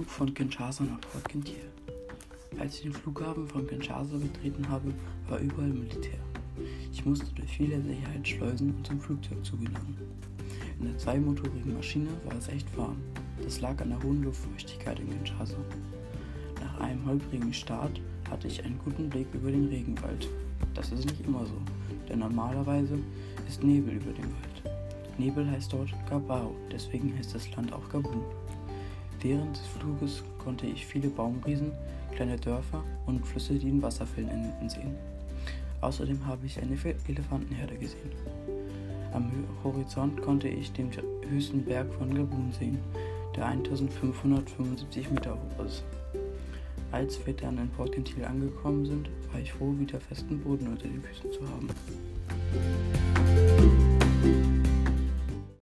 von Kinshasa nach Port Gentil. Als ich den Flughafen von Kinshasa betreten habe, war überall Militär. Ich musste durch viele Sicherheitsschleusen und zum Flugzeug zu gelangen. In der zweimotorigen Maschine war es echt warm. Das lag an der hohen Luftfeuchtigkeit in Kinshasa. Nach einem holprigen Start hatte ich einen guten Blick über den Regenwald. Das ist nicht immer so, denn normalerweise ist Nebel über dem Wald. Nebel heißt dort Gabao, deswegen heißt das Land auch Gabun. Während des Fluges konnte ich viele Baumriesen, kleine Dörfer und Flüsse, die in Wasserfällen endeten, sehen. Außerdem habe ich eine Elefantenherde gesehen. Am Horizont konnte ich den höchsten Berg von Gabun sehen, der 1575 Meter hoch ist. Als wir dann in Port Gentil angekommen sind, war ich froh, wieder festen Boden unter den Füßen zu haben.